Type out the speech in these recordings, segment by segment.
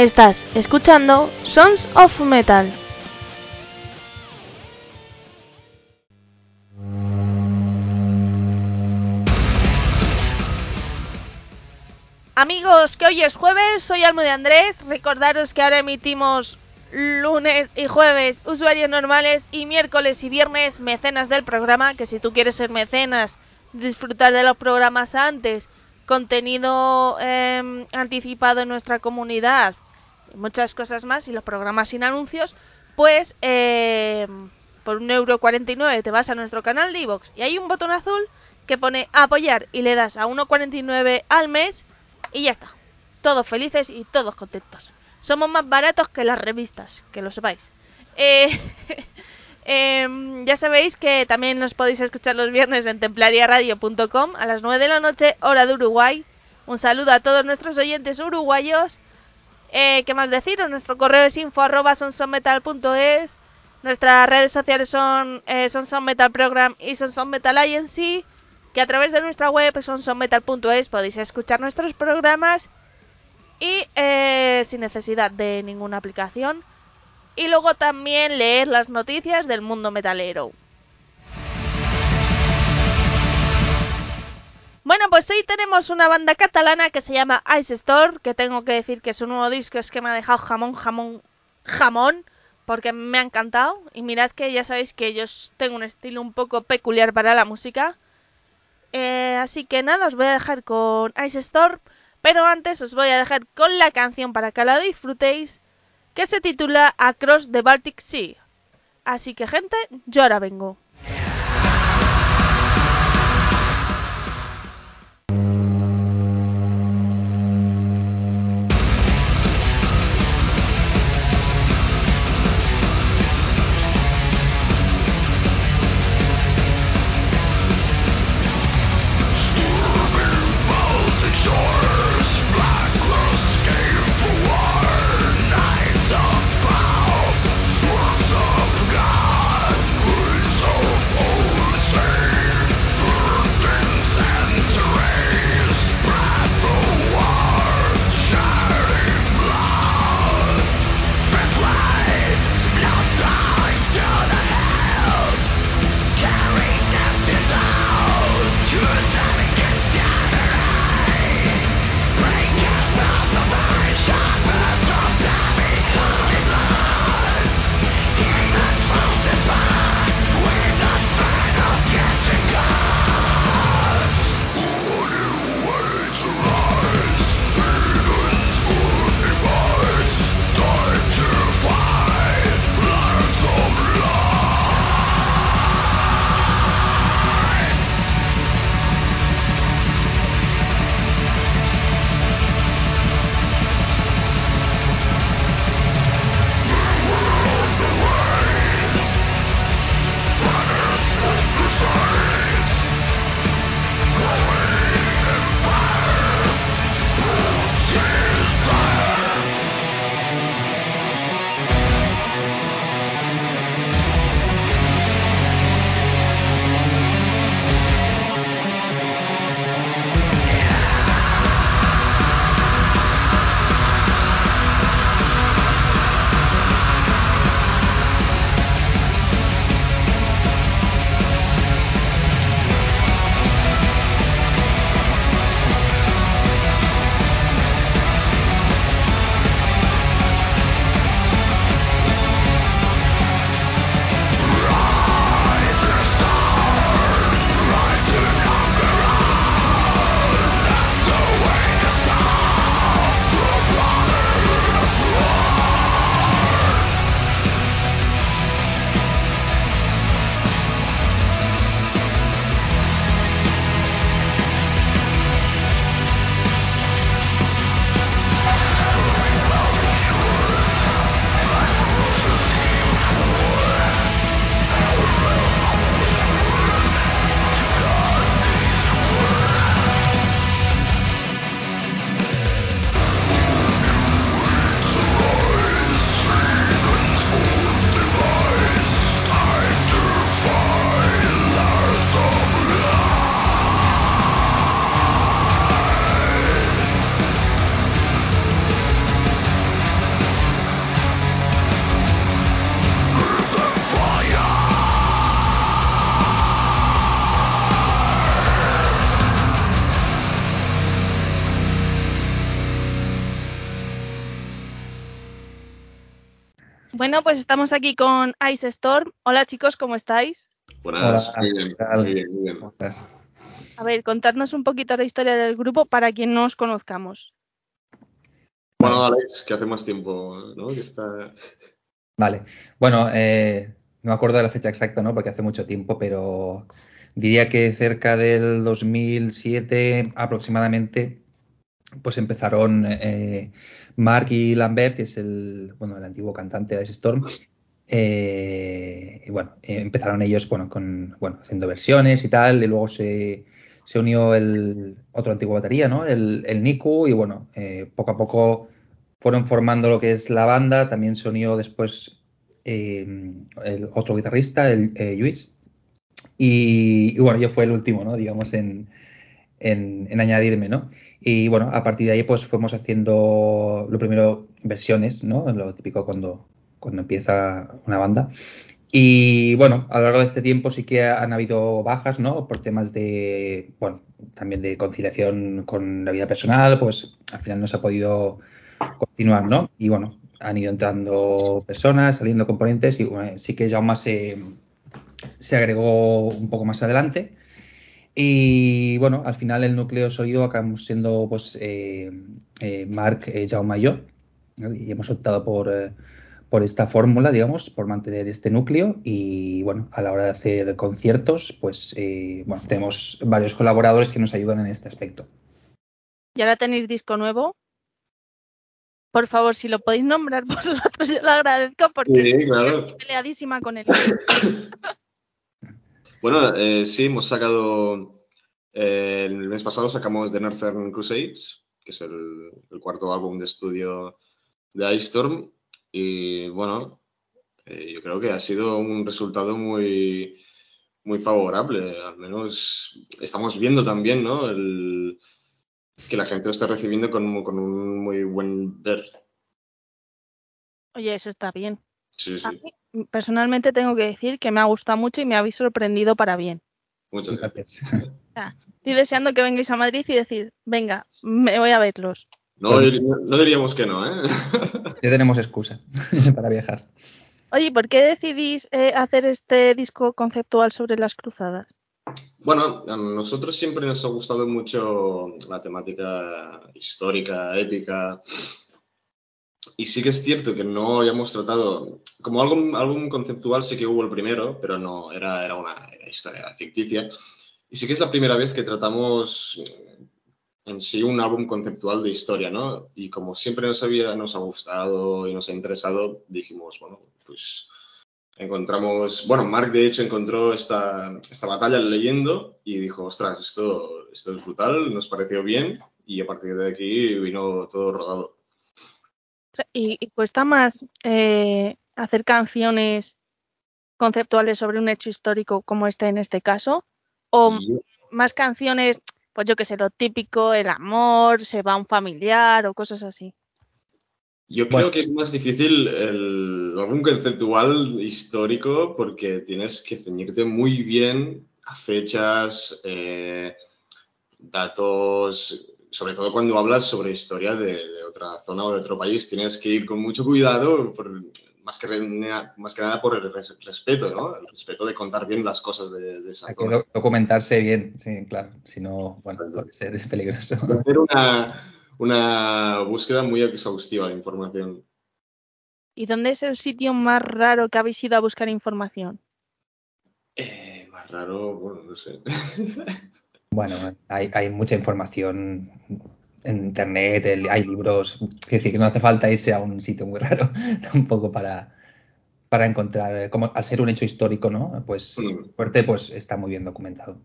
Estás escuchando Sons of Metal. Amigos, que hoy es jueves, soy Almo de Andrés. Recordaros que ahora emitimos lunes y jueves usuarios normales y miércoles y viernes mecenas del programa, que si tú quieres ser mecenas, disfrutar de los programas antes, contenido eh, anticipado en nuestra comunidad, muchas cosas más y los programas sin anuncios, pues eh, por 1,49€ te vas a nuestro canal de iVoox y hay un botón azul que pone apoyar y le das a 1,49 al mes y ya está. Todos felices y todos contentos. Somos más baratos que las revistas, que lo sepáis. Eh, eh, ya sabéis que también nos podéis escuchar los viernes en templariaradio.com a las 9 de la noche, hora de Uruguay. Un saludo a todos nuestros oyentes uruguayos. Eh, ¿Qué más deciros? Nuestro correo es info arroba sonsonmetal.es. Nuestras redes sociales son eh, Metal Program y Sonson Metal Agency. Que a través de nuestra web sonsonmetal.es podéis escuchar nuestros programas y eh, sin necesidad de ninguna aplicación. Y luego también leer las noticias del mundo metalero. Pues hoy tenemos una banda catalana que se llama Ice Store, que tengo que decir que su nuevo disco es que me ha dejado jamón, jamón, jamón, porque me ha encantado. Y mirad que ya sabéis que yo tengo un estilo un poco peculiar para la música. Eh, así que nada, os voy a dejar con Ice Store. Pero antes os voy a dejar con la canción para que la disfrutéis, que se titula Across the Baltic Sea. Así que gente, yo ahora vengo. Bueno, pues estamos aquí con Ice Storm. Hola chicos, ¿cómo estáis? Buenas, muy bien, muy bien, muy bien. A ver, contadnos un poquito la historia del grupo para quien no os conozcamos. Bueno, Alex, que hace más tiempo, ¿no? Que está... Vale. Bueno, eh, no me acuerdo de la fecha exacta, ¿no? Porque hace mucho tiempo, pero diría que cerca del 2007 aproximadamente, pues empezaron eh, Mark y Lambert, que es el, bueno, el antiguo cantante de Ice Storm. Eh, y bueno, eh, empezaron ellos bueno, con, bueno, haciendo versiones y tal, y luego se, se unió el otro antiguo batería, ¿no? El, el Niku, y bueno, poco a poco fueron formando lo que es la banda. También se unió después el otro guitarrista, el Luis. Y, y, bueno, yo fue el último, ¿no? Digamos, en, en, en, añadirme, ¿no? Y bueno, a partir de ahí, pues fuimos haciendo lo primero versiones, ¿no? Lo típico cuando, cuando empieza una banda. Y bueno, a lo largo de este tiempo sí que han habido bajas, ¿no? Por temas de, bueno, también de conciliación con la vida personal, pues al final no se ha podido continuar, ¿no? Y bueno, han ido entrando personas, saliendo componentes y bueno, sí que ya más se, se agregó un poco más adelante. Y bueno, al final el núcleo sólido acabamos siendo pues eh, eh, Mark, eh, Jaume y yo. ¿no? Y hemos optado por, eh, por esta fórmula, digamos, por mantener este núcleo. Y bueno, a la hora de hacer conciertos, pues eh, bueno, tenemos varios colaboradores que nos ayudan en este aspecto. ¿Y ahora tenéis disco nuevo? Por favor, si lo podéis nombrar vosotros, yo lo agradezco porque Sí, claro. estoy peleadísima con él. Bueno, eh, sí, hemos sacado. eh, el mes pasado sacamos The Northern Crusades, que es el, el cuarto álbum de estudio de Ice Storm. Y bueno, eh, yo creo que ha sido un resultado muy, muy favorable. Al menos estamos viendo también, ¿no? El, que la gente lo está recibiendo con, con un muy buen ver. Oye, eso está bien. Sí, A sí. mí, personalmente tengo que decir que me ha gustado mucho y me habéis sorprendido para bien. Muchas gracias. Estoy deseando que vengáis a Madrid y decir, venga, me voy a verlos. No diríamos que no, ¿eh? Ya tenemos excusa para viajar. Oye, ¿por qué decidís eh, hacer este disco conceptual sobre las cruzadas? Bueno, a nosotros siempre nos ha gustado mucho la temática histórica, épica. Y sí que es cierto que no habíamos tratado, como álbum, álbum conceptual sí que hubo el primero, pero no, era, era una era historia ficticia. Y sí que es la primera vez que tratamos en sí un álbum conceptual de historia, ¿no? Y como siempre nos, había, nos ha gustado y nos ha interesado, dijimos, bueno, pues encontramos, bueno, Mark de hecho encontró esta, esta batalla leyendo y dijo, ostras, esto, esto es brutal, nos pareció bien y a partir de aquí vino todo rodado. ¿Y, y cuesta más eh, hacer canciones conceptuales sobre un hecho histórico como este en este caso? ¿O yo- más canciones, pues yo que sé, lo típico, el amor, se va un familiar o cosas así? Yo Bueno. creo que es más difícil el álbum conceptual histórico porque tienes que ceñirte muy bien a fechas, eh, datos, sobre todo cuando hablas sobre historia de, de otra zona o de otro país, tienes que ir con mucho cuidado, por- más, que, re- más que nada por el res- respeto, ¿no? El respeto de contar bien las cosas de, de esa Hay que zona. do- documentarse bien, sí, claro. Si no, bueno, puede ser peligroso. Y hacer una, una búsqueda muy exhaustiva de información. ¿Y dónde es el sitio más raro que habéis ido a buscar información? Eh, más raro, bueno, no sé. Bueno, hay, hay mucha información en internet, el- hay libros, es decir, que no hace falta irse a un sitio muy raro tampoco para, para encontrar, como al ser un hecho histórico, ¿no? Pues fuerte, pues está muy bien documentado.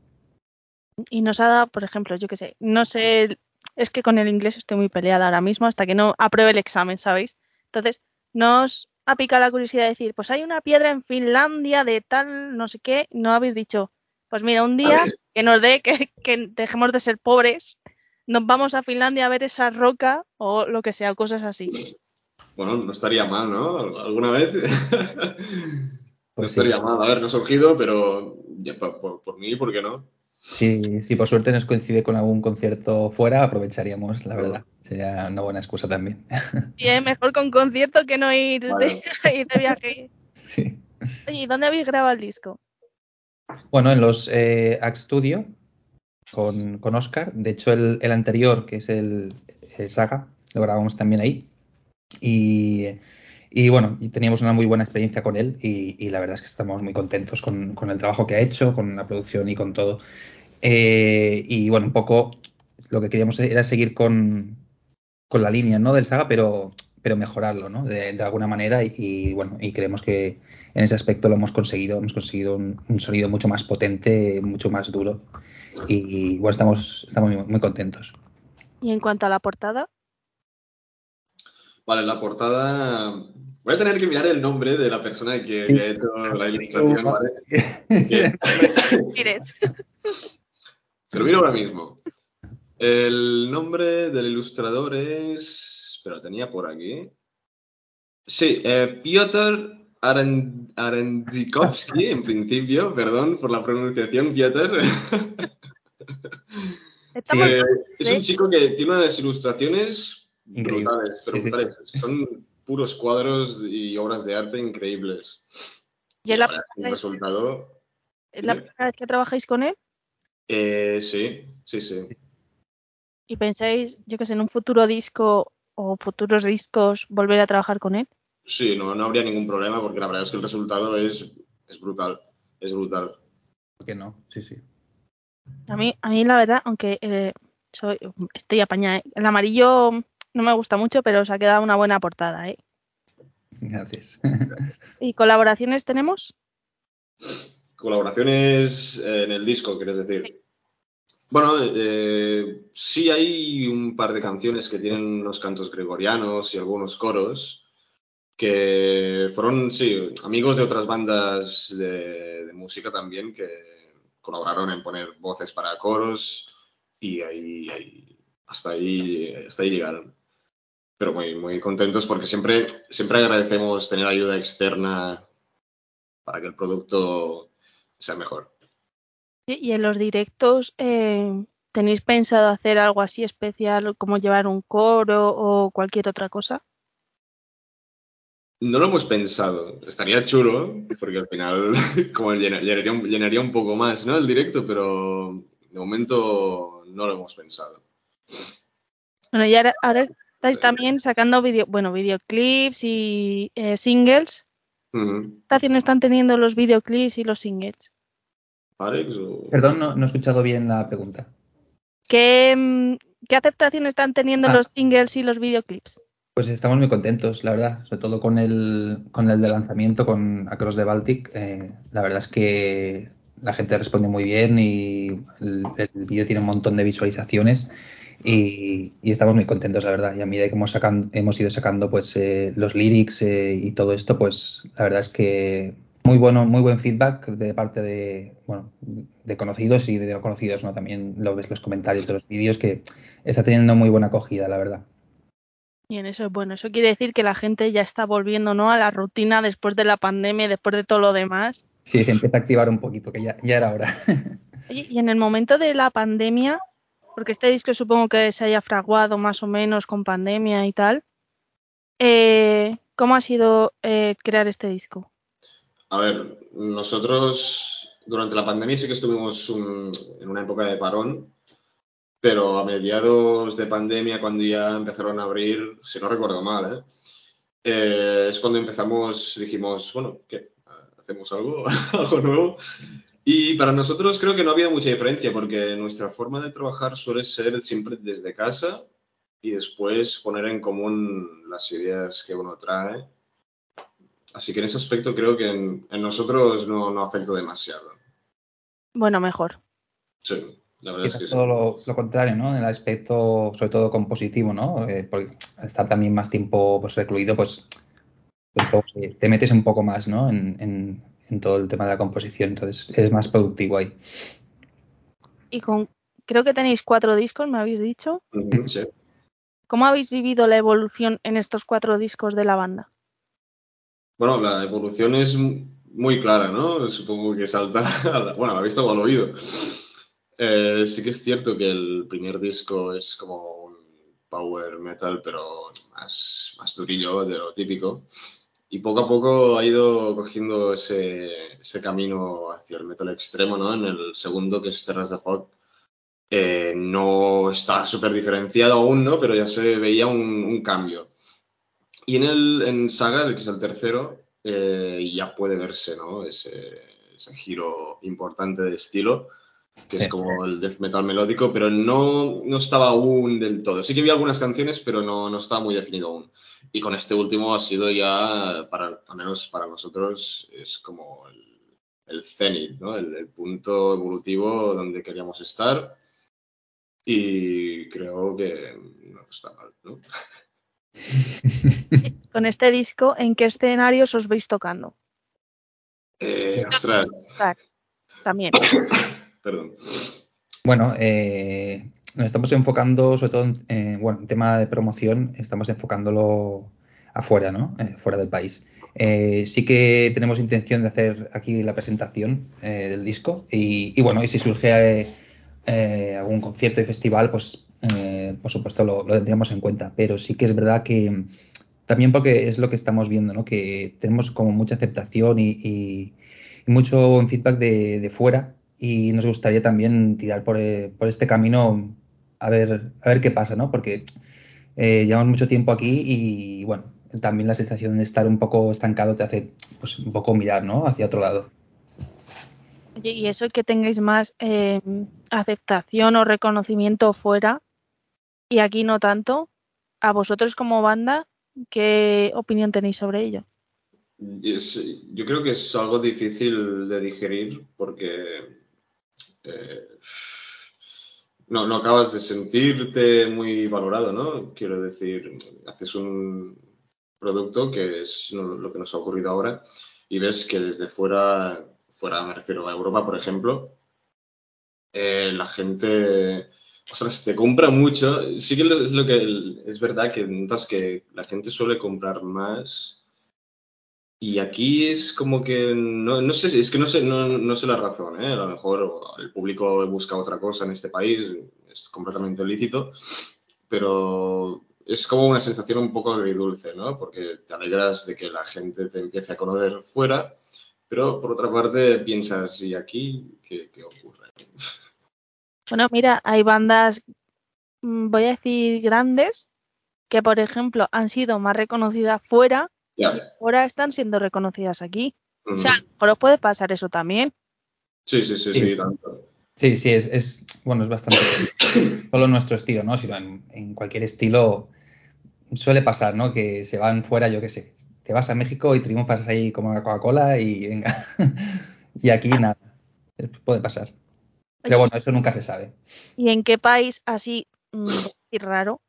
Y nos ha dado, por ejemplo, yo que sé, no sé, es que con el inglés estoy muy peleada ahora mismo hasta que no apruebe el examen, ¿sabéis? Entonces, nos ha picado la curiosidad de decir, pues hay una piedra en Finlandia de tal, no sé qué, no habéis dicho, pues mira, un día que nos dé, que, que dejemos de ser pobres, nos vamos a Finlandia a ver esa roca o lo que sea, cosas así. Bueno, no estaría mal, ¿no? ¿Alguna vez? no Pues sí. estaría mal. A ver, no ha surgido, pero ya, por, por- por mí, ¿por qué no? Sí, sí, por suerte nos coincide con algún concierto fuera, aprovecharíamos, la verdad. Sería una buena excusa también. Y es mejor con concierto que no ir, Vale. de, ir de viaje. Sí. Oye, ¿y dónde habéis grabado el disco? Bueno, en los eh, Act Studio con, con Oscar. De hecho, el, el anterior, que es el, Saga, lo grabamos también ahí. Y, y bueno, teníamos una muy buena experiencia con él y, y la verdad es que estamos muy contentos con, con el trabajo que ha hecho, con la producción y con todo. Eh, y bueno, un poco lo que queríamos era seguir con, con la línea ¿no? del Saga, pero, pero mejorarlo ¿no? de, de alguna manera y, y bueno, y creemos que en ese aspecto lo hemos conseguido, hemos conseguido un, un sonido mucho más potente, mucho más duro y bueno, estamos, estamos muy, muy contentos. Y en cuanto a la portada, Vale, la portada. Voy a tener que mirar el nombre de la persona que, Sí. que ha hecho la ilustración, ¿vale? Te lo miro ahora mismo. El nombre del ilustrador es. Pero tenía por aquí. Sí, eh, Piotr Aren- Arendzikowski, en principio, perdón por la pronunciación, Piotr. Eh, es un chico que tiene unas ilustraciones Increíble. brutales, pero Sí, sí, sí. brutales. Son puros cuadros y obras de arte increíbles. ¿Y es la, verdad, el primera vez- resultado. es la primera vez que trabajáis con él? Eh, sí, sí, sí. ¿Y pensáis, yo que sé, en un futuro disco o futuros discos volver a trabajar con él? Sí, no, no habría ningún problema porque la verdad es que el resultado es, es brutal. Es brutal. ¿Por qué no? Sí, sí. A mí, a mí la verdad, aunque eh, soy, estoy apañada, ¿eh? el amarillo no me gusta mucho, pero os ha quedado una buena portada. ¿eh? Gracias. ¿Y colaboraciones tenemos? Colaboraciones en el disco, quieres decir. Bueno, eh, sí hay un par de canciones que tienen unos cantos gregorianos y algunos coros que fueron, sí, amigos de otras bandas de, música también que colaboraron en poner voces para coros y ahí- hasta ahí, hasta ahí llegaron. Pero muy, muy contentos porque siempre, siempre agradecemos tener ayuda externa para que el producto sea mejor. ¿Y en los directos eh, tenéis pensado hacer algo así especial como llevar un coro o cualquier otra cosa? No lo hemos pensado. Estaría chulo, porque al final como llena- llenaría, un- llenaría un poco más, ¿no? El directo, pero de momento no lo hemos pensado. Bueno, y ahora, ahora estáis también sacando video, bueno, videoclips y eh, singles. Ujú. ¿Qué estación están teniendo los videoclips y los singles? Alex, o- Perdón, no, no he escuchado bien la pregunta. ¿Qué, mm, qué aceptación están teniendo Ah. los singles y los videoclips? Pues estamos muy contentos, la verdad, sobre todo con el, con el de lanzamiento, con Across the Baltic. eh, la verdad es que la gente responde muy bien y el, el vídeo tiene un montón de visualizaciones y, y estamos muy contentos, la verdad. Y a medida que hemos, sacan- hemos ido sacando pues eh, los lyrics eh, y todo esto, pues la verdad es que muy bueno, muy buen feedback de parte de, bueno, de conocidos y de no conocidos, ¿no? También lo ves los comentarios de los vídeos que está teniendo muy buena acogida, la verdad. Bien, eso es bueno. Eso quiere decir que la gente ya está volviendo, ¿no? A la rutina después de la pandemia, después de todo lo demás. Sí, se empieza a activar un poquito, que ya, ya era hora. Oye, y en el momento de la pandemia, porque este disco supongo que se haya fraguado más o menos con pandemia y tal, eh, ¿cómo ha sido eh, crear este disco? A ver, nosotros durante la pandemia sí que estuvimos un- en una época de parón, pero a mediados de pandemia, cuando ya empezaron a abrir, si no recuerdo mal, ¿eh? Eh, es cuando empezamos, dijimos, bueno, ¿qué? ¿Hacemos algo? ¿Algo nuevo? Y para nosotros creo que no había mucha diferencia, porque nuestra forma de trabajar suele ser siempre desde casa y después poner en común las ideas que uno trae. Así que en ese aspecto creo que en, en nosotros no, no afectó demasiado. Bueno, mejor. Sí, la verdad es que sí. todo lo, lo contrario, ¿no? En el aspecto, sobre todo compositivo, ¿no? Eh, porque al estar también más tiempo pues, recluido, pues, pues, te metes un poco más, ¿no? En, en- en todo el tema de la composición, entonces es más productivo ahí. Y con, creo que tenéis cuatro discos, me habéis dicho. Sí. ¿Cómo habéis vivido la evolución en estos cuatro discos de la banda? Bueno, la evolución es muy clara, ¿no? Supongo que salta, a la, bueno, a la vista o al oído. Eh, sí que es cierto que el primer disco es como un power metal, pero más, más durillo de lo típico. Y poco a poco ha ido cogiendo ese, ese camino hacia el metal extremo, ¿no? En el segundo, que es Terras de Fog, eh, no está súper diferenciado aún, ¿no? Pero ya se veía un cambio. Y en el en Saga, el que es el tercero, eh, ya puede verse, ¿no? Ese, ese giro importante de estilo, que Sí. es como el death metal melódico, pero no, no estaba aún del todo. Sí que vi algunas canciones, pero no, no estaba muy definido aún. Y con este último ha sido ya, para, al menos para nosotros, es como el, el cenit, ¿no? El, el punto evolutivo donde queríamos estar. Y creo que no está mal, ¿no? Con este disco, ¿en qué escenarios os veis tocando? Eh, ostras, también. perdón. Bueno, eh, nos estamos enfocando sobre todo en, eh, bueno, en tema de promoción, estamos enfocándolo afuera, ¿no? Eh, fuera del país. Eh, sí que tenemos intención de hacer aquí la presentación eh, del disco y, y bueno, y si surge eh, eh, algún concierto y festival, pues por supuesto lo, lo tendríamos en cuenta. Pero sí que es verdad que también porque es lo que estamos viendo, ¿no? Que tenemos como mucha aceptación y, y- y mucho feedback de, fuera y nos gustaría también tirar por, eh, por este camino a ver, a ver qué pasa, ¿no? Porque eh, llevamos mucho tiempo aquí y bueno, también la sensación de estar un poco estancado te hace pues un poco mirar, ¿no? Hacia otro lado. Y eso que tengáis más eh, aceptación o reconocimiento fuera y aquí no tanto, a vosotros como banda, ¿qué opinión tenéis sobre ello? Yo creo que es algo difícil de digerir porque eh, no, acabas de sentirte muy valorado, ¿no? Quiero decir, haces un producto que es lo que nos ha ocurrido ahora y ves que desde fuera, fuera me refiero a Europa, por ejemplo, eh, la gente, ostras, te compra mucho. Sí que es lo que es verdad que notas que la gente suele comprar más. Y aquí es como que no, no sé, es que no sé, no, no sé la razón, ¿eh? A lo mejor el público busca otra cosa en este país, es completamente lícito, pero es como una sensación un poco agridulce, ¿no? Porque te alegras de que la gente te empiece a conocer fuera, pero por otra parte piensas, ¿y aquí qué, qué ocurre? Bueno, mira, hay bandas, mm, voy a decir grandes, que por ejemplo han sido más reconocidas fuera y ahora están siendo reconocidas aquí. O sea, mejor os puede pasar eso también. Sí, sí, sí, Sí. sí, tanto. Sí, sí, es, es bueno, es bastante solo nuestro estilo, ¿no? Sino en, en cualquier estilo suele pasar, ¿no? Que se van fuera, yo qué sé, te vas a México y triunfas ahí como la Coca-Cola y venga. y aquí nada, puede pasar. Pero bueno, eso nunca se sabe. ¿Y en qué país así, mm, decir raro,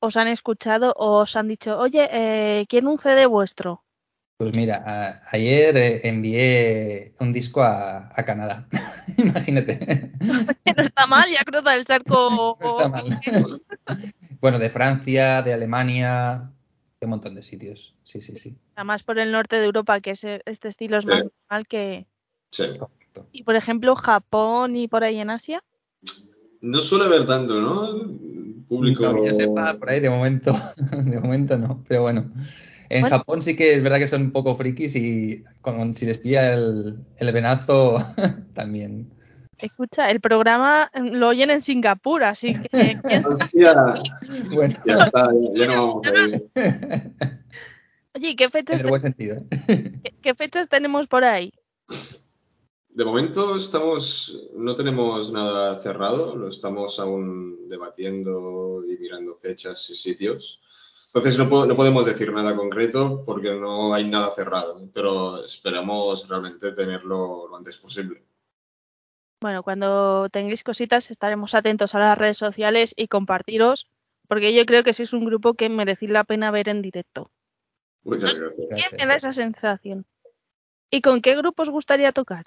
os han escuchado o os han dicho, oye, eh, quiero un CD vuestro? Pues mira, a- ayer eh, envié un disco a, a Canadá. Imagínate. no está mal, ya cruza el charco. No está mal. Bueno, de Francia, de Alemania, de un montón de sitios. Sí, sí, sí. Además por el norte de Europa, que es, eh, este estilo es más Sí. normal que... Sí. Y por ejemplo, Japón y por ahí en Asia. No suele haber tanto, ¿no? Público. No, que yo sepa, por ahí de momento, de momento no, pero bueno. En Bueno. Japón sí que es verdad que son un poco frikis y con- si les pilla el, el venazo también. Escucha, el programa lo oyen en Singapur, así que. Hostia, Bueno, ya está, ya no vamos a ir. Oye, ¿y ¿qué fechas, en el buen sentido. ¿eh? qué- qué fechas tenemos por ahí? De momento estamos, no tenemos nada cerrado, lo estamos aún debatiendo y mirando fechas y sitios. Entonces no, po- no podemos decir nada concreto porque no hay nada cerrado, pero esperamos realmente tenerlo lo antes posible. Bueno, cuando tengáis cositas estaremos atentos a las redes sociales y compartiros, porque yo creo que sí es un grupo que merecéis la pena ver en directo. Muchas gracias. ¿Quién me da esa sensación? ¿Y con qué grupo os gustaría tocar?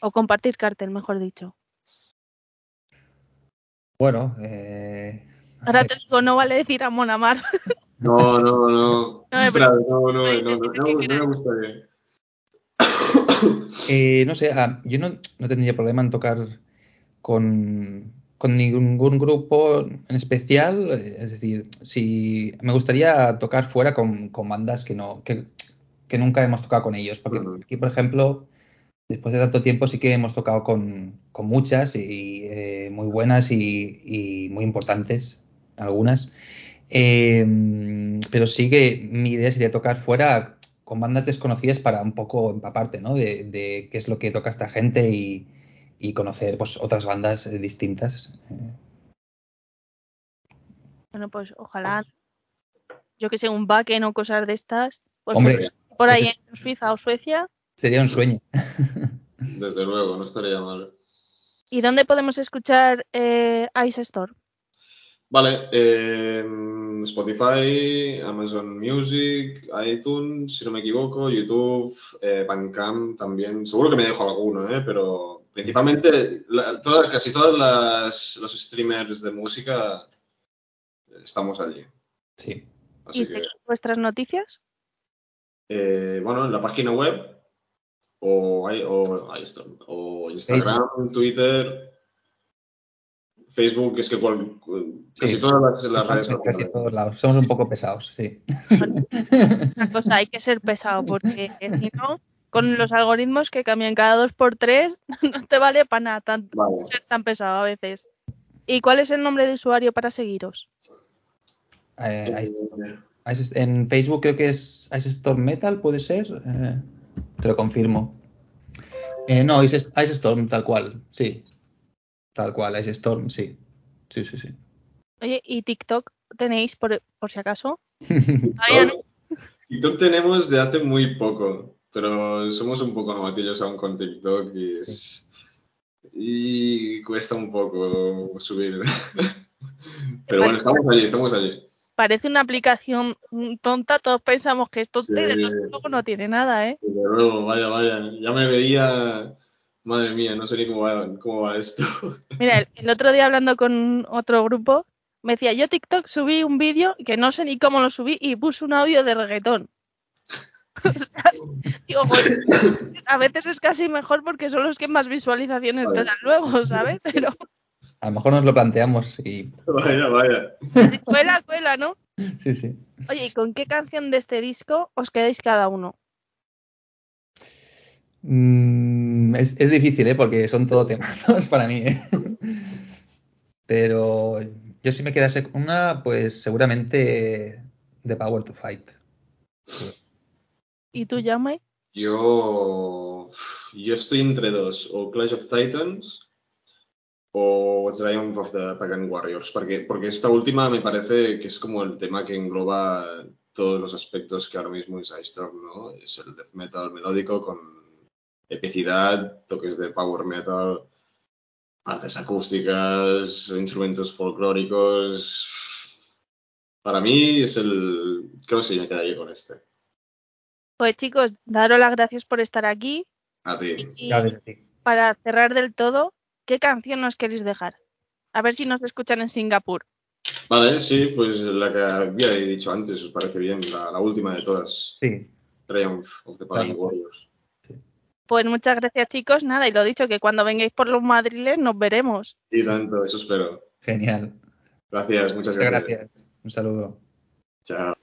O compartir cartel, mejor dicho. Bueno, eh, Ahora te digo, no vale decir a Monamar. No, no, no. No no, no, no, no, me gustaría. eh, no sé, ah, yo no, no tendría problema en tocar con, con ningún grupo en especial. Es decir, si me gustaría tocar fuera con, con bandas que no que, que, nunca hemos tocado con ellos. Porque aquí, por ejemplo, después de tanto tiempo sí que hemos tocado con, con muchas y eh, muy buenas y, y, muy importantes, algunas. Eh, pero sí que mi idea sería tocar fuera con bandas desconocidas para un poco empaparte, ¿no? De, de qué es lo que toca esta gente y, y conocer pues otras bandas eh, distintas. Bueno, pues ojalá, yo que sé, un backend o cosas de estas. Pues Hombre, por ahí en Suiza o Suecia. Sería un sueño. Desde luego, no estaría mal. ¿Y dónde podemos escuchar eh, Ice Store? Vale, eh, Spotify, Amazon Music, iTunes, si no me equivoco, YouTube, eh, Bandcamp también. Seguro que me dejo alguno, ¿eh? pero principalmente la, toda, casi todos las, los streamers de música estamos allí. Sí. Así ¿Y que, vuestras noticias? Eh, bueno, en la página web o, o, o Instagram. Twitter, Facebook, es que cual, casi sí. todas las, las redes sociales. Casi todos lados. Somos un poco pesados, sí. Una cosa, hay que ser pesado, porque si no, con los algoritmos que cambian cada dos por tres, no te vale para nada tan, vale. ser tan pesado a veces. ¿Y cuál es el nombre de usuario para seguiros? Eh, en Facebook creo que es Ice Storm Metal, ¿puede ser? Eh, te lo confirmo. Eh, no, Ice, Ice Storm, tal cual, sí. Tal cual, Ice Storm, sí. Sí, sí, sí. Oye, ¿y TikTok tenéis por, por si acaso? TikTok tenemos de hace muy poco, pero somos un poco novatillos aún con TikTok y, es, sí. y cuesta un poco subir. pero bueno, estamos allí, estamos allí. Parece una aplicación tonta, todos pensamos que esto sí. luego no tiene nada, ¿eh? Desde luego, vaya, vaya. Ya me veía Madre mía, no sé ni cómo va, cómo va esto. Mira, el, el, otro día hablando con otro grupo, me decía, yo TikTok subí un vídeo que no sé ni cómo lo subí y puse un audio de reggaetón. digo, pues, a veces es casi mejor porque son los que más visualizaciones vale. te dan luego, ¿sabes? Pero... A lo mejor nos lo planteamos y... Vaya, vaya. Cuela, cuela, ¿no? Sí, sí. Oye, ¿y con qué canción de este disco os quedáis cada uno? Mm, es, es, difícil, ¿eh? Porque son todo temazos para mí, ¿eh? Pero yo si me quedase con una, pues seguramente The Power to Fight. Sí. ¿Y tú, Jaume? Yo, yo estoy entre dos, o Clash of Titans o Triumph of the Pagan Warriors, porque, porque esta última me parece que es como el tema que engloba todos los aspectos que ahora mismo es Ice Storm, ¿no? Es el death metal melódico con epicidad, toques de power metal, partes acústicas, instrumentos folclóricos. Para mí es el. Creo que sí me quedaría con este. Pues chicos, daros las gracias por estar aquí. A ti. Y gracias a ti. Para cerrar del todo, ¿qué canción nos queréis dejar? A ver si nos escuchan en Singapur. Vale, sí, pues la que había dicho antes, os parece bien, la, la última de todas. Sí. Triumph of the Pagan Warriors. Pues muchas gracias, chicos. Nada, y lo dicho, que cuando vengáis por los madriles nos veremos. Y tanto, eso espero. Genial. Gracias, muchas Muchas gracias. gracias. Un saludo. Chao.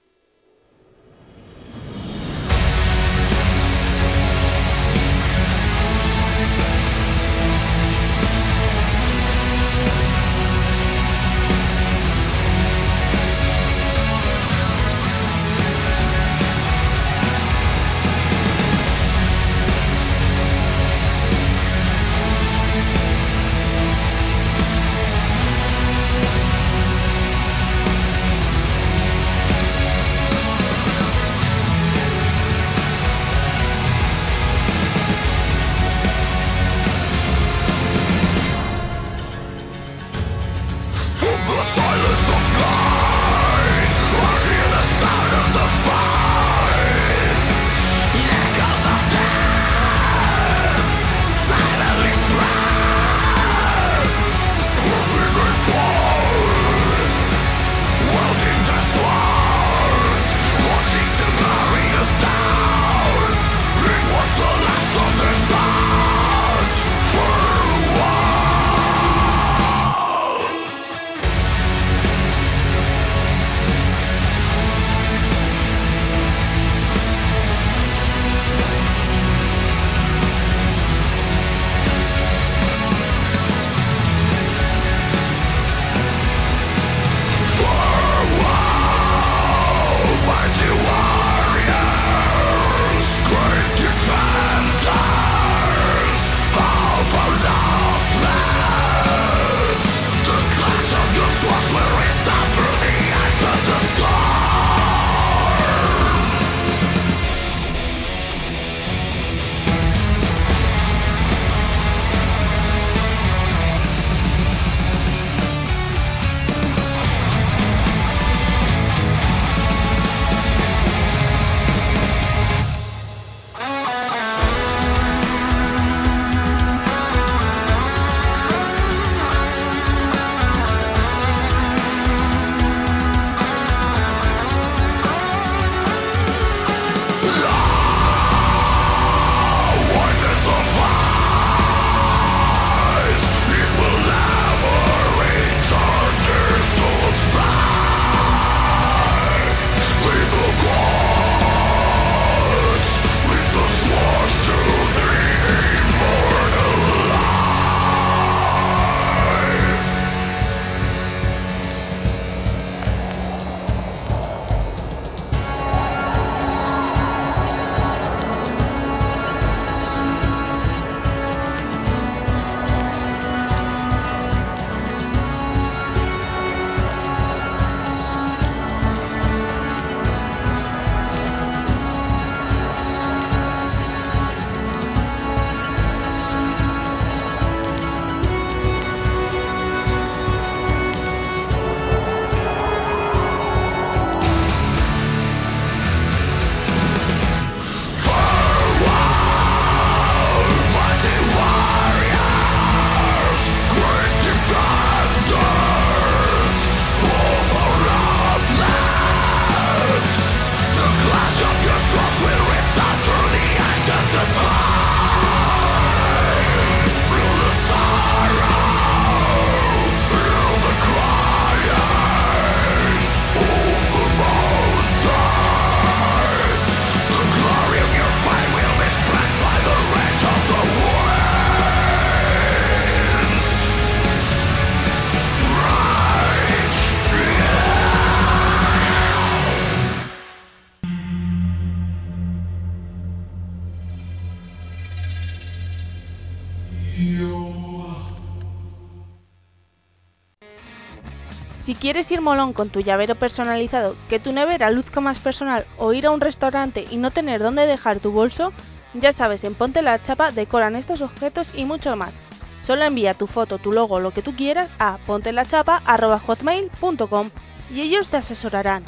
Quieres ir molón con tu llavero personalizado, que tu nevera luzca más personal o ir a un restaurante y no tener dónde dejar tu bolso, ya sabes, en Ponte la Chapa decoran estos objetos y mucho más. Solo envía tu foto, tu logo, lo que tú quieras a pontelachapa.hotmail.com y ellos te asesorarán.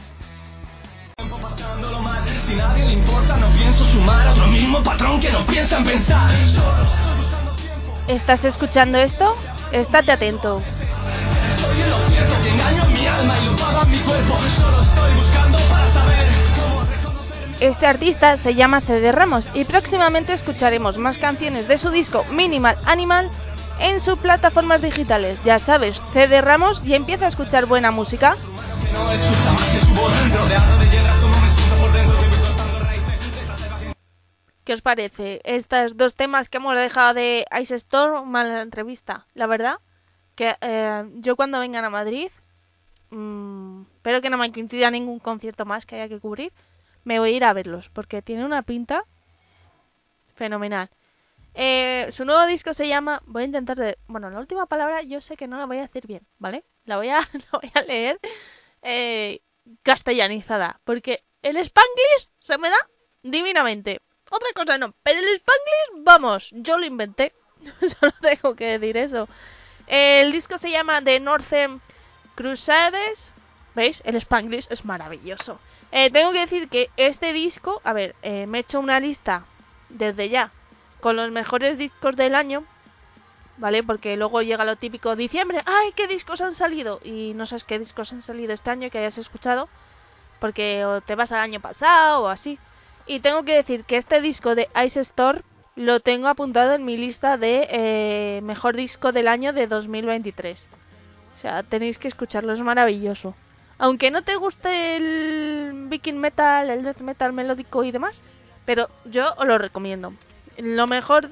Si nadie le importa, no pienso sumar, es lo mismo patrón que no piensan pensar. ¿Estás escuchando esto? Estate atento. Este artista se llama CD Ramos y próximamente escucharemos más canciones de su disco Minimal Animal en sus plataformas digitales. Ya sabes, CD Ramos y empieza a escuchar buena música. ¿Qué os parece? Estos dos temas que hemos dejado de Ice Store, mala entrevista, la verdad. Que eh, yo cuando vengan a Madrid, mmm, espero que no me coincida ningún concierto más que haya que cubrir, me voy a ir a verlos, porque tiene una pinta fenomenal. Eh, su nuevo disco se llama, voy a intentar de, bueno, la última palabra yo sé que no la voy a decir bien, ¿vale? La voy a, la voy a leer eh, castellanizada, porque el Spanglish se me da divinamente. Otra cosa no, pero el Spanglish, vamos, yo lo inventé. Solo tengo que decir eso. El disco se llama The Northern Crusades. ¿Veis? El Spanglish es maravilloso. Eh, tengo que decir que este disco, a ver, eh, me he hecho una lista desde ya con los mejores discos del año, ¿vale? Porque luego llega lo típico diciembre, ¡ay, qué discos han salido! Y no sabes qué discos han salido este año que hayas escuchado, porque o te vas al año pasado o así. Y tengo que decir que este disco de Ice Store lo tengo apuntado en mi lista de eh, mejor disco del año de 2023. Sea, tenéis que escucharlo, es maravilloso. Aunque no te guste el viking metal, el death metal melódico y demás, pero yo os lo recomiendo. Lo mejor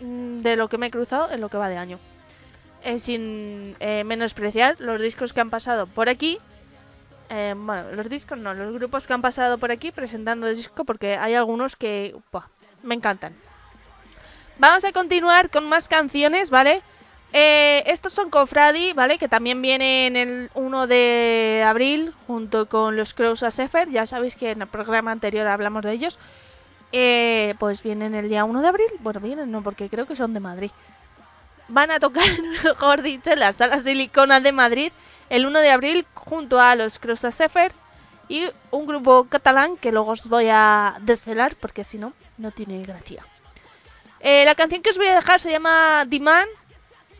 mm, de lo que me he cruzado en lo que va de año. Eh, sin eh, menospreciar los discos que han pasado por aquí, eh, bueno, los discos no, los grupos que han pasado por aquí presentando disco porque hay algunos que me encantan. Vamos a continuar con más canciones, ¿vale? Eh, estos son Confradi, ¿vale? Que también vienen el 1 de abril junto con los Crows a Sefer. Ya sabéis que en el programa anterior hablamos de ellos. Eh, pues vienen el día 1 de abril. Bueno, vienen no, porque creo que son de Madrid. Van a tocar, mejor dicho, en la sala Silicona de Madrid el 1 de abril junto a los Cruz Sefer y un grupo catalán que luego os voy a desvelar porque si no, no tiene gracia. Eh, la canción que os voy a dejar se llama Diman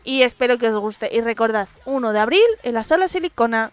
y espero que os guste. Y recordad, 1 de abril en la sala Silicona.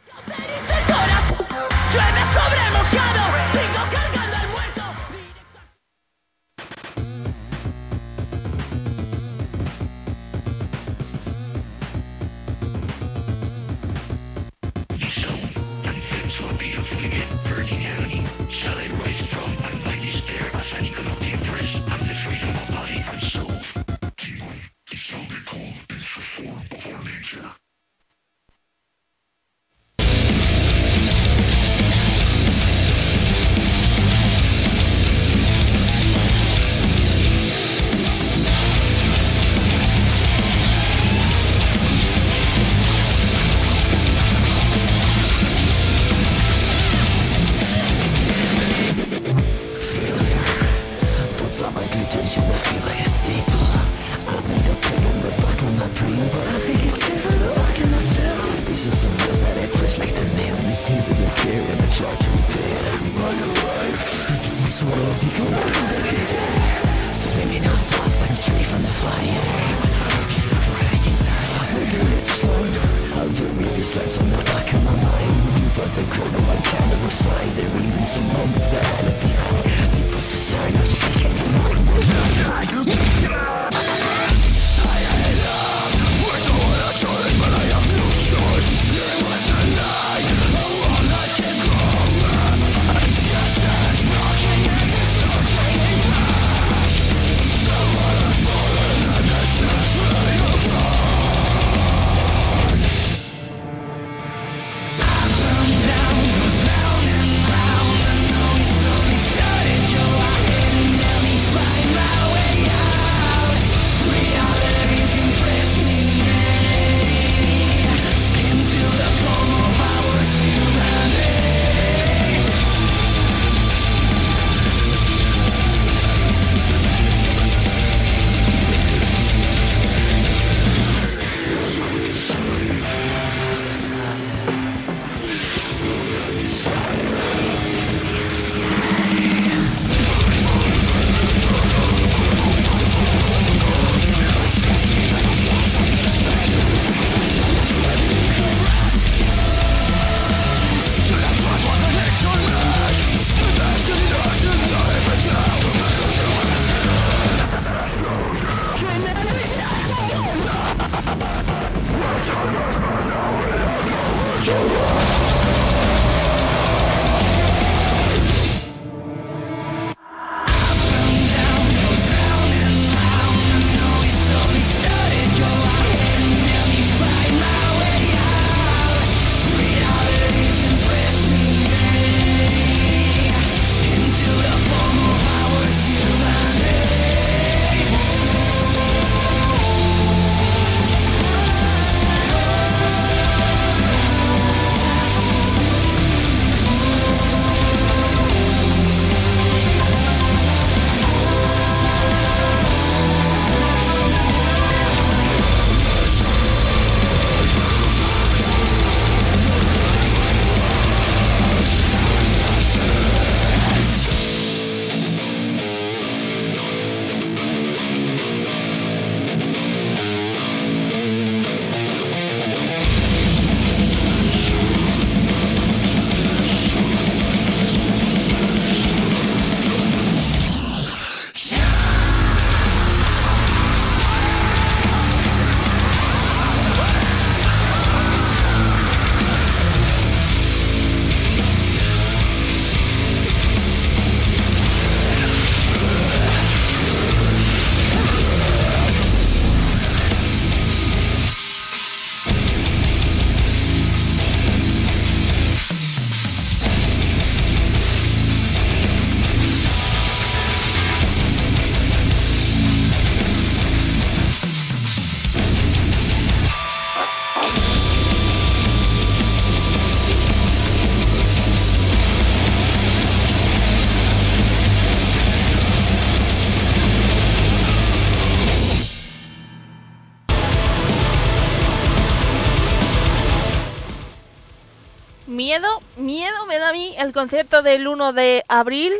El concierto del 1 de abril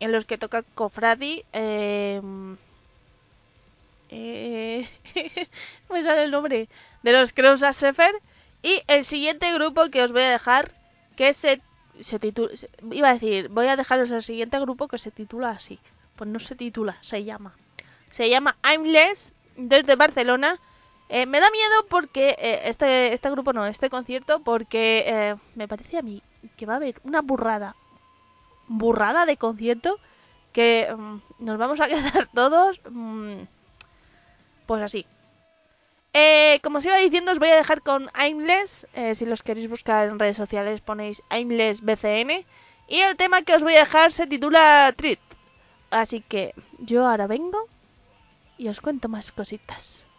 en los que toca Cofradi. Eh, eh, me sale el nombre. De los Crows a. Y el siguiente grupo que os voy a dejar, que se, titula... Iba a decir, voy a dejaros el siguiente grupo que se titula así. Pues no se titula, se llama. Se llama Aimless, desde Barcelona. Eh, me da miedo porque eh, este, este grupo no, este concierto, porque eh, me parece a mí que va a haber una burrada, burrada de concierto que mm, nos vamos a quedar todos, mm, pues así. Eh, como os iba diciendo, os voy a dejar con Aimless. eh, si los queréis buscar en redes sociales ponéis Aimless BCN. Y el tema que os voy a dejar se titula Treat. Así que yo ahora vengo y os cuento más cositas.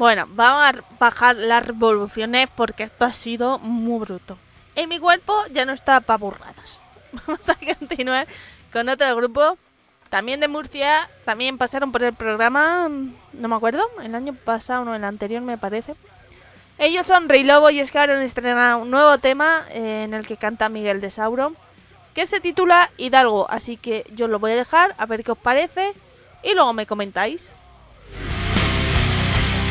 Bueno, vamos a bajar las revoluciones porque esto ha sido muy bruto. Y mi cuerpo ya no está para burradas. vamos a continuar con otro grupo, también de Murcia, también pasaron por el programa, no me acuerdo, el año pasado o el anterior me parece. Ellos son Rey Lobo y es que ahora han estrenado un nuevo tema eh, en el que canta Miguel de Sauro, que se titula Hidalgo, así que yo lo voy a dejar a ver qué os parece y luego me comentáis.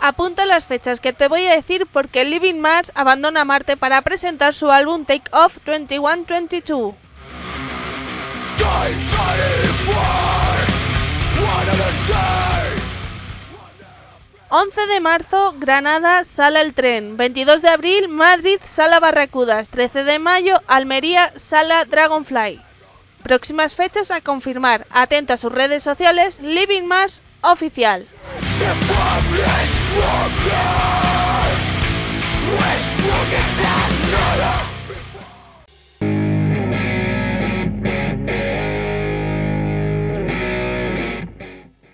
Apunta las fechas que te voy a decir porque Living Mars abandona Marte para presentar su álbum Take Off 2122. 11 de marzo, Granada, Sala El Tren. 22 de abril, Madrid, Sala Barracudas. 13 de mayo, Almería, Sala Dragonfly. Próximas fechas a confirmar. Atenta a sus redes sociales, Living Mars Oficial.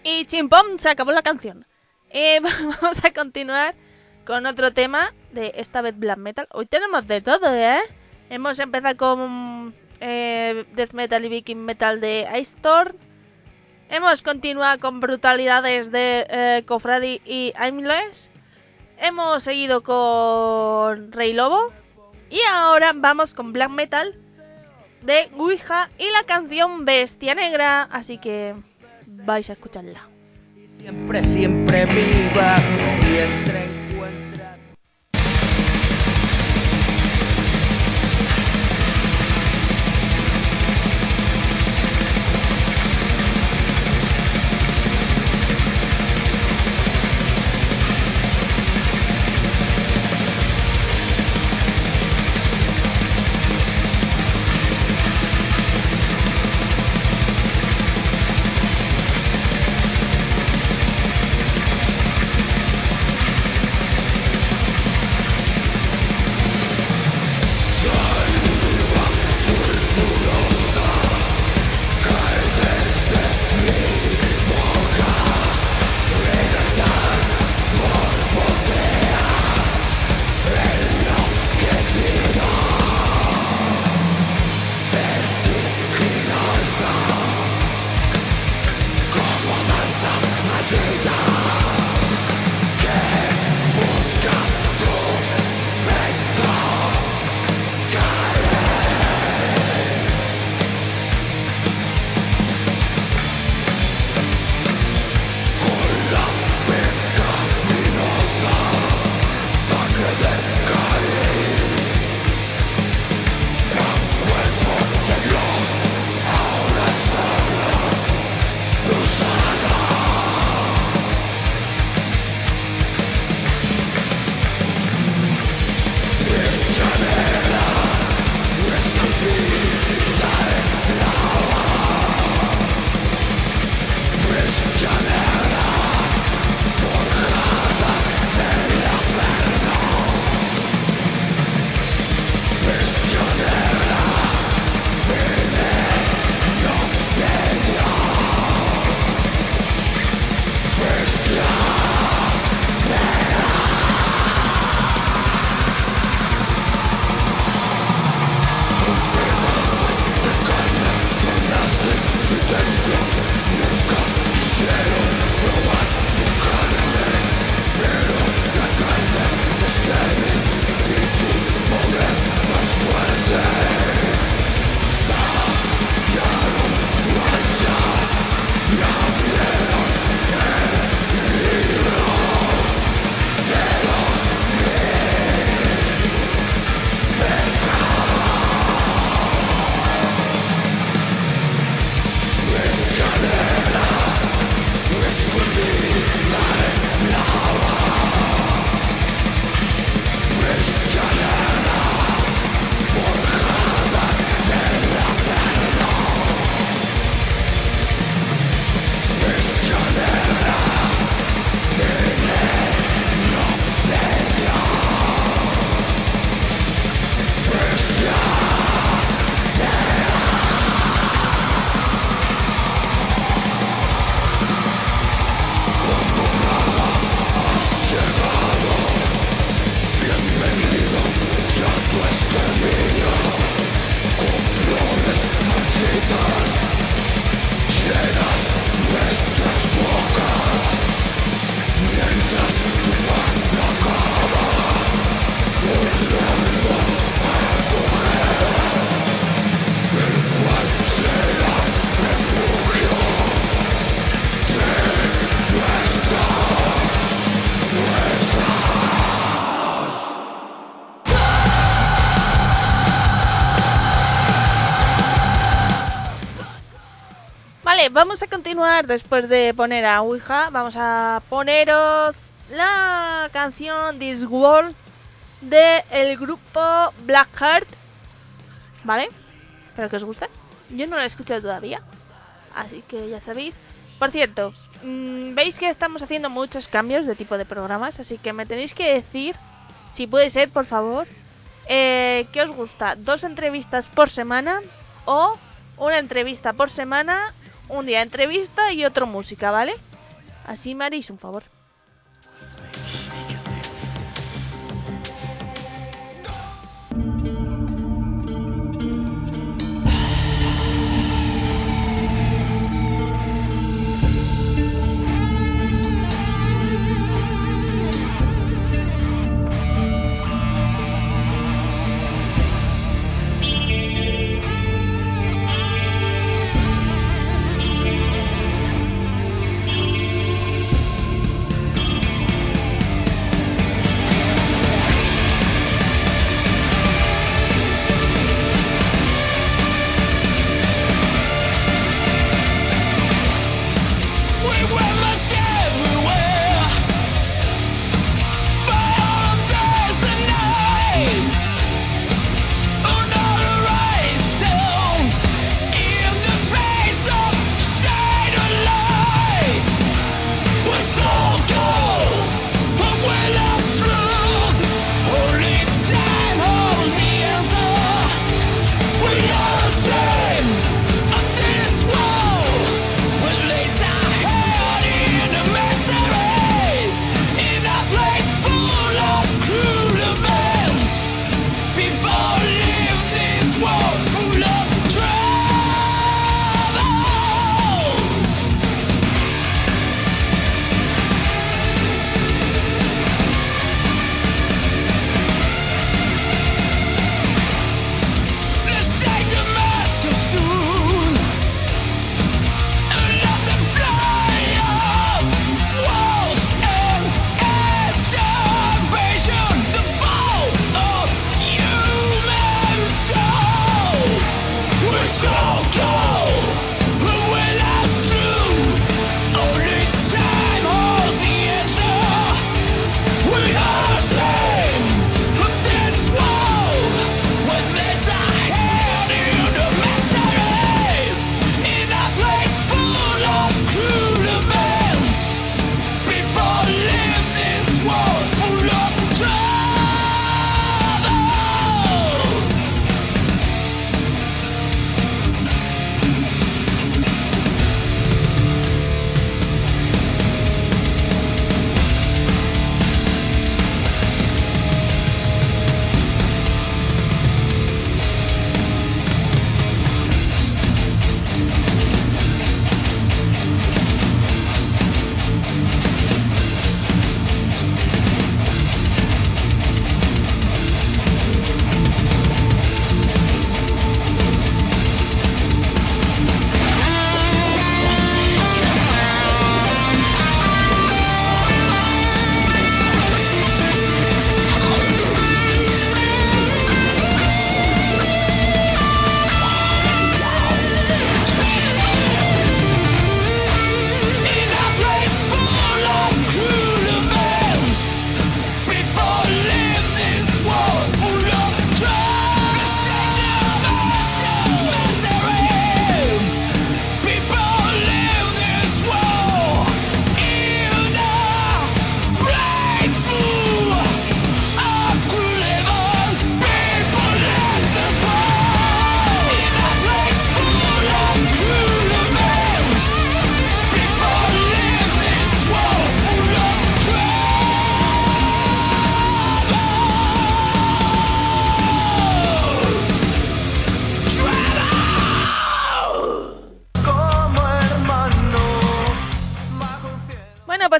Y chimpón, se acabó la canción. Eh, vamos a continuar con otro tema de esta vez black metal. Hoy tenemos de todo, ¿eh? Hemos empezado con eh, death metal y viking metal de Ice Storm. Hemos continuado con brutalidades de eh, Cofradi y Aimless. Hemos seguido con Rey Lobo. Y ahora vamos con black metal de Ouija y la canción Bestia Negra. Así que vais a escucharla. Siempre, siempre viva a continuar después de poner a Ouija. Vamos a poneros la canción This World de el grupo Blackheart. ¿Vale? Espero que os guste. Yo no la he escuchado todavía. Así que ya sabéis. Por cierto, mm, veis que estamos haciendo muchos cambios de tipo de programas. Así que me tenéis que decir, si puede ser, por favor, eh, ¿qué os gusta? ¿Dos entrevistas por semana? ¿O una entrevista por semana? Un día entrevista y otro música, ¿vale? Así me haréis un favor.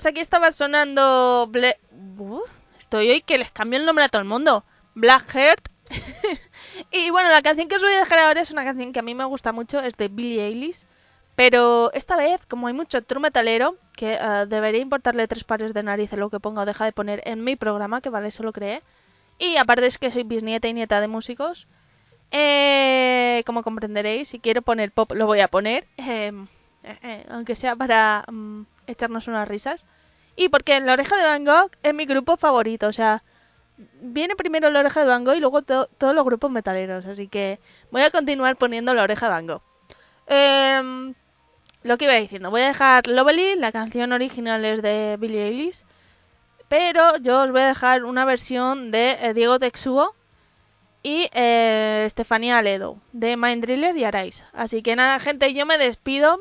Aquí estaba sonando. Uh, estoy hoy que les cambio el nombre a todo el mundo. Blackheart. y bueno, la canción que os voy a dejar ahora es una canción que a mí me gusta mucho, es de Billie Eilish. Pero esta vez, como hay mucho true metalero, que eh, debería importarle tres pares de narices lo que ponga o deja de poner en mi programa, que vale, eso lo creé. Y aparte es que soy bisnieta y nieta de músicos. Eh, como comprenderéis, si quiero poner pop lo voy a poner. eh, eh, aunque sea para mm, echarnos unas risas. Y porque La Oreja de Van Gogh es mi grupo favorito, o sea, viene primero La Oreja de Van Gogh y luego to- todos los grupos metaleros, así que voy a continuar poniendo La Oreja de Van Gogh. Em, lo que iba diciendo, voy a dejar Lovely, la canción original es de Billie Eilish, pero yo os voy a dejar una versión de eh, Diego Texugo y eh, Estefanía Aledo de Mind Driller y Arais. Así que nada, gente, yo me despido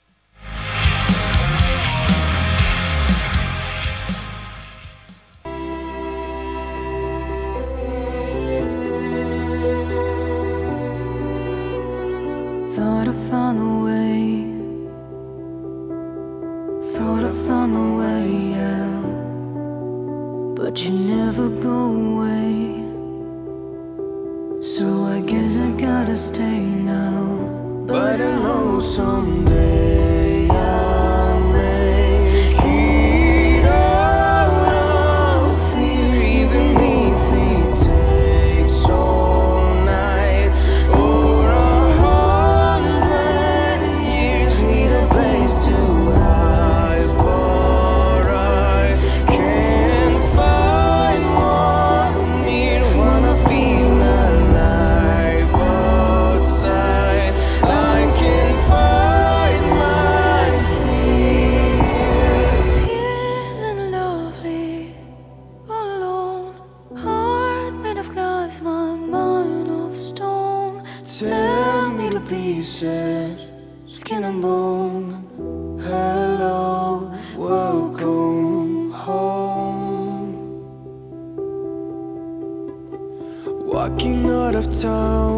time